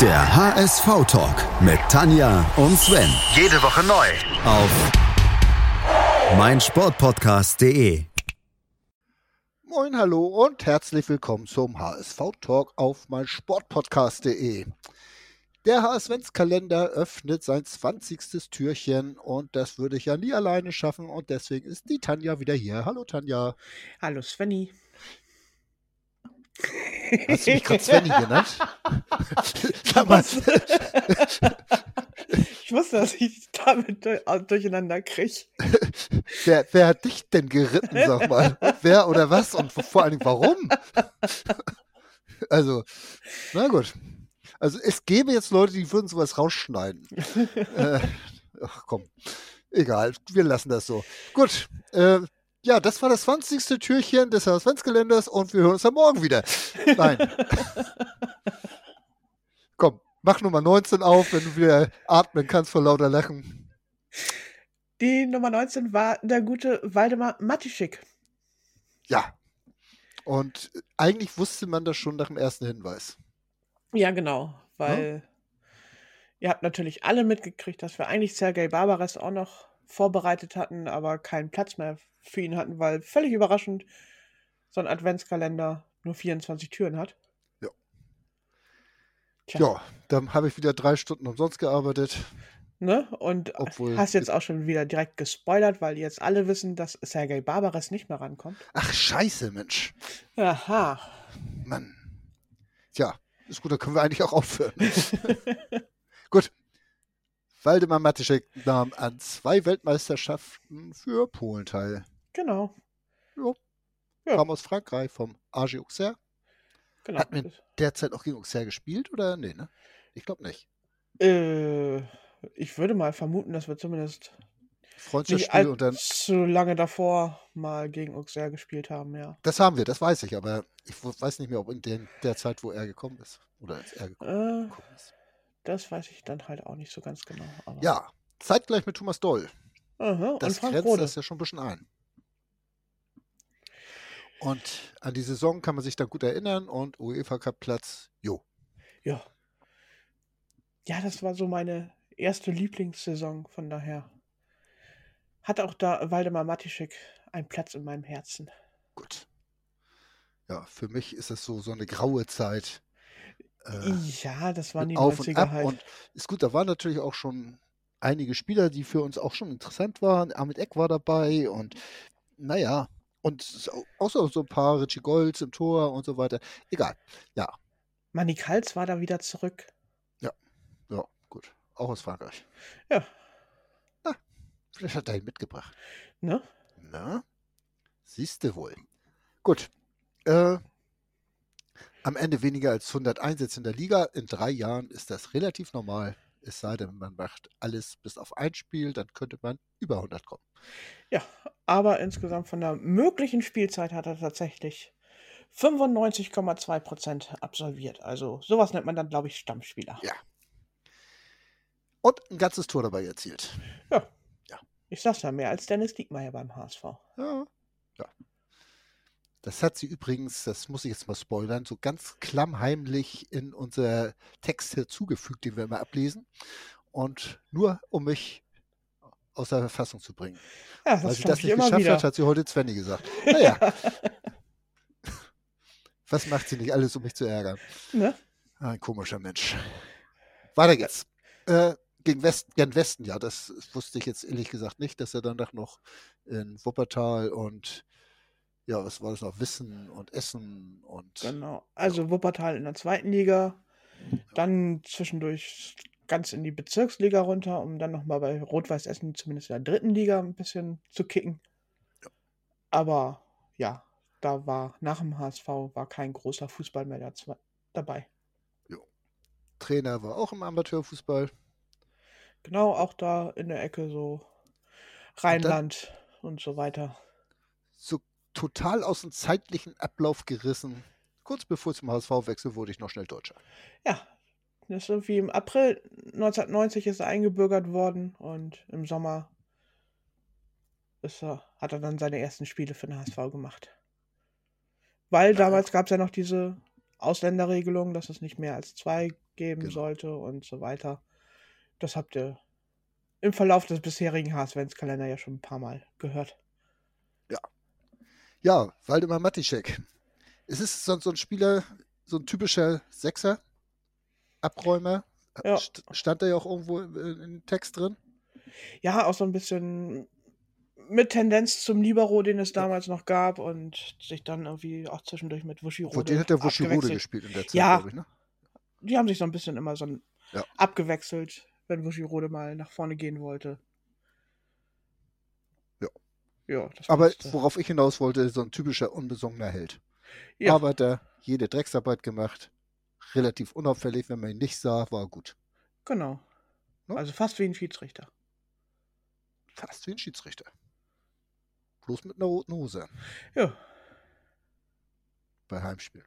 Der HSV-Talk mit Tanja und Sven. Jede Woche neu. Auf meinsportpodcast.de. Moin, hallo und herzlich willkommen zum HSV-Talk auf meinsportpodcast.de. Der HSV-Kalender öffnet sein 20. Türchen und das würde ich ja nie alleine schaffen und deswegen ist die Tanja wieder hier. Hallo Tanja. Hallo Svenny. Hast du mich gerade Svenny genannt? ich wusste, dass ich damit durcheinander kriege. wer, wer hat dich denn geritten, sag mal? wer oder was und vor allen Dingen warum? also, na gut. Also es gäbe jetzt Leute, die würden sowas rausschneiden. äh, ach komm, egal, wir lassen das so. Gut, äh, ja, das war das 20. Türchen des Adventskalenders und wir hören uns dann morgen wieder. Nein. komm, mach Nummer 19 auf, wenn du wieder atmen kannst vor lauter Lachen. Die Nummer 19 war der gute Waldemar Matischik. Ja. Und eigentlich wusste man das schon nach dem ersten Hinweis. Ja, genau, weil ja? ihr habt natürlich alle mitgekriegt, dass wir eigentlich Sergei Barbares auch noch vorbereitet hatten, aber keinen Platz mehr für ihn hatten, weil völlig überraschend so ein Adventskalender nur 24 Türen hat. Ja. Tja. Ja, dann habe ich wieder drei Stunden umsonst gearbeitet. Ne? Und Obwohl, hast jetzt auch schon wieder direkt gespoilert, weil jetzt alle wissen, dass Sergei Barbares nicht mehr rankommt. Ach, scheiße, Mensch. Aha. Mann. Tja, ist gut, dann können wir eigentlich auch aufhören. gut. Waldemar Matischek nahm an zwei Weltmeisterschaften für Polen teil. Genau. Jo. Ja. Kam aus Frankreich vom AG Auxerre. Genau. Hat mir derzeit auch gegen Auxerre gespielt oder? Nee, ne? Ich glaube nicht. Äh, ich würde mal vermuten, dass wir zumindest Freundschaftsspiel und dann. zu lange davor mal gegen Auxerre gespielt haben, ja. Das haben wir, das weiß ich, aber ich weiß nicht mehr, ob in den, der Zeit, wo er gekommen ist. Oder als er gekommen, äh, ist. Das weiß ich dann halt auch nicht so ganz genau. ja, zeitgleich mit Thomas Doll. Aha, das grenzt Rode. das ja schon ein bisschen ein. Und an die Saison kann man sich dann gut erinnern und UEFA Cup Platz, jo. Ja. Ja, das war so meine erste Lieblingssaison, von daher hat auch da Waldemar Matischek einen Platz in meinem Herzen. Gut. Ja, für mich ist es so, so eine graue Zeit. Äh, ja, das waren die auf 90er und ab. halt. Und ist gut, da waren natürlich auch schon einige Spieler, die für uns auch schon interessant waren. Ahmed Eck war dabei und naja, und auch so, so ein paar Richie Golds im Tor und so weiter. Egal, ja. Manny Kals war da wieder zurück. Ja, ja, gut. Auch aus Frankreich. Ja. Na, vielleicht hat er ihn mitgebracht. Ne? Na, siehst du wohl. Gut. Äh, am Ende weniger als 100 Einsätze in der Liga. In drei Jahren ist das relativ normal. Es sei denn, man macht alles bis auf ein Spiel, dann könnte man über 100 kommen. Ja, aber insgesamt von der möglichen Spielzeit hat er tatsächlich 95,2 Prozent absolviert. Also sowas nennt man dann, glaube ich, Stammspieler. Ja. Und ein ganzes Tor dabei erzielt. Ja. ja. Ich sag's ja, mehr als Dennis Diekmeyer beim HSV. Ja. Ja. Das hat sie übrigens, das muss ich jetzt mal spoilern, so ganz klammheimlich in unser Text hinzugefügt, den wir immer ablesen. Und nur um mich aus der Verfassung zu bringen. Ja, Weil sie das nicht geschafft wieder. hat, hat sie heute Svenny gesagt. Naja. Was macht sie nicht alles, um mich zu ärgern? Ne? Ein komischer Mensch. Weiter geht's. Äh, gegen Westen, gern Westen, ja, das wusste ich jetzt ehrlich gesagt nicht, dass er danach noch in Wuppertal und ja, was war das noch? Wissen und Essen und. Genau. Also Wuppertal in der zweiten Liga, dann zwischendurch ganz in die Bezirksliga runter, um dann nochmal bei Rot-Weiß Essen zumindest in der dritten Liga ein bisschen zu kicken. Ja. Aber ja, da war nach dem HSV war kein großer Fußball mehr dabei. Trainer war auch im Amateurfußball. Genau, auch da in der Ecke so Rheinland und, dann, und so weiter. So total aus dem zeitlichen Ablauf gerissen. Kurz bevor ich zum HSV wechsel, wurde ich noch schnell Deutscher. Ja, das ist irgendwie im April 1990 ist er eingebürgert worden und im Sommer ist er, hat er dann seine ersten Spiele für den HSV gemacht. Weil damals gab es ja noch diese Ausländerregelung, dass es nicht mehr als zwei geben Genau. sollte und so weiter. Das habt ihr im Verlauf des bisherigen HSV-Kalender ja schon ein paar Mal gehört. Ja, Waldemar Matischek. Es ist so, so ein Spieler, so ein typischer Sechser, Abräumer. Ja. St stand da ja auch irgendwo im, im Text drin. Ja, auch so ein bisschen mit Tendenz zum Libero, den es damals noch gab und sich dann irgendwie auch zwischendurch mit Wuschirode Vor den hat der Wuschirode gespielt in der Zeit, Ja. glaube ich. Ne? Die haben sich so ein bisschen immer so Ja. abgewechselt, wenn Wuschirode mal nach vorne gehen wollte. Ja. Aber passte. worauf ich hinaus wollte, so ein typischer unbesungener Held. ja, Arbeiter, jede Drecksarbeit gemacht, relativ unauffällig, wenn man ihn nicht sah, war gut. genau. Ne? Also fast wie ein Schiedsrichter. Fast wie ein Schiedsrichter. Bloß mit einer roten Hose Ja, bei Heimspielen.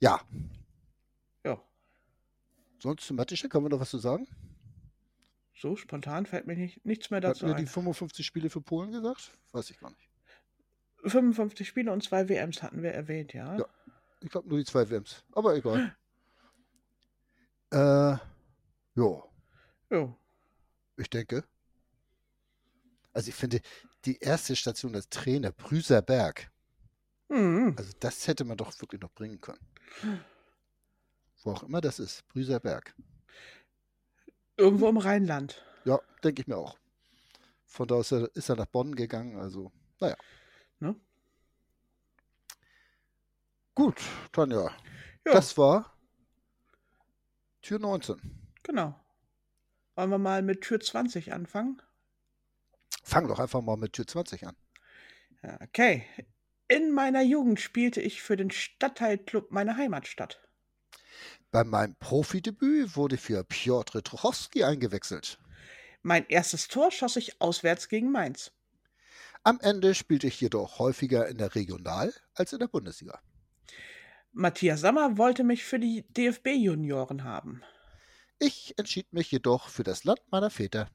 Ja, ja. sonst zu Matischek, haben wir noch was zu sagen? So spontan fällt mir nicht, nichts mehr dazu wir die ein. 55 Spiele für Polen gesagt? Weiß ich gar nicht. 55 Spiele und zwei WMs hatten wir erwähnt, ja. Ja. Ich glaube nur die zwei WMs. Aber egal. äh, ja, Ja. ich denke. Also ich finde, die erste Station als Trainer, Brüser Berg, Mhm. also das hätte man doch wirklich noch bringen können. Wo auch immer das ist, Brüser Berg. Irgendwo im Rheinland. Ja, denke ich mir auch. Von da aus ist er nach Bonn gegangen, also, naja. Ne? Gut, Tanja, Ja, das war Tür 19. genau. Wollen wir mal mit Tür 20 anfangen? Fang doch einfach mal mit Tür 20 an. Okay. In meiner Jugend spielte ich für den Stadtteilclub meiner Heimatstadt. Bei meinem Profidebüt wurde für Piotr Truchowski eingewechselt. Mein erstes Tor schoss ich auswärts gegen Mainz. Am Ende spielte ich jedoch häufiger in der Regional- als in der Bundesliga. Matthias Sammer wollte mich für die DFB-Junioren haben. Ich entschied mich jedoch für das Land meiner Väter.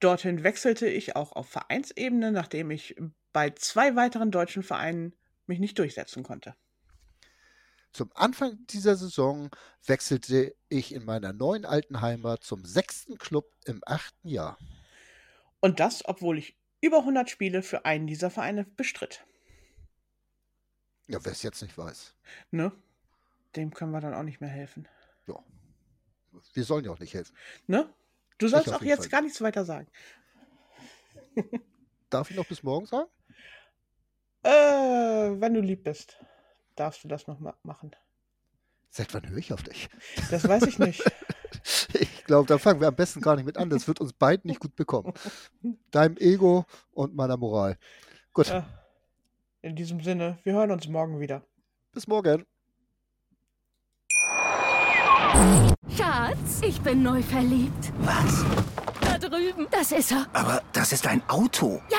Dorthin wechselte ich auch auf Vereinsebene, nachdem ich bei zwei weiteren deutschen Vereinen mich nicht durchsetzen konnte. Zum Anfang dieser Saison wechselte ich in meiner neuen alten Heimat zum sechsten Club im achten Jahr. Und das, obwohl ich über 100 Spiele für einen dieser Vereine bestritt. Ja, wer es jetzt nicht weiß. Ne? Dem können wir dann auch nicht mehr helfen. Ja. Wir sollen ja auch nicht helfen. Ne? Du sollst auch jetzt Fall. gar nichts weiter sagen. Darf ich noch bis morgen sagen? Äh, wenn du lieb bist, darfst du das noch ma machen. Seit wann höre ich auf dich? Das weiß ich nicht. Ich glaube, da fangen wir am besten gar nicht mit an. Das wird uns beiden nicht gut bekommen. Deinem Ego und meiner Moral. Gut, Ja. In diesem Sinne, wir hören uns morgen wieder. bis morgen. Schatz, ich bin neu verliebt. Was? Da drüben. Das ist er. Aber das ist ein Auto. Ja,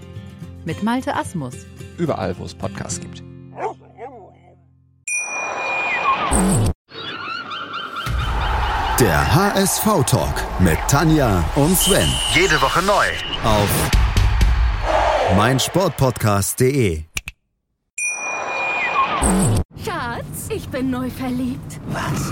Mit Malte Asmus. Überall, wo es Podcasts gibt. Der HSV-Talk mit Tanja und Sven. Jede Woche neu. Auf meinsportpodcast.de. Schatz, ich bin neu verliebt. Was?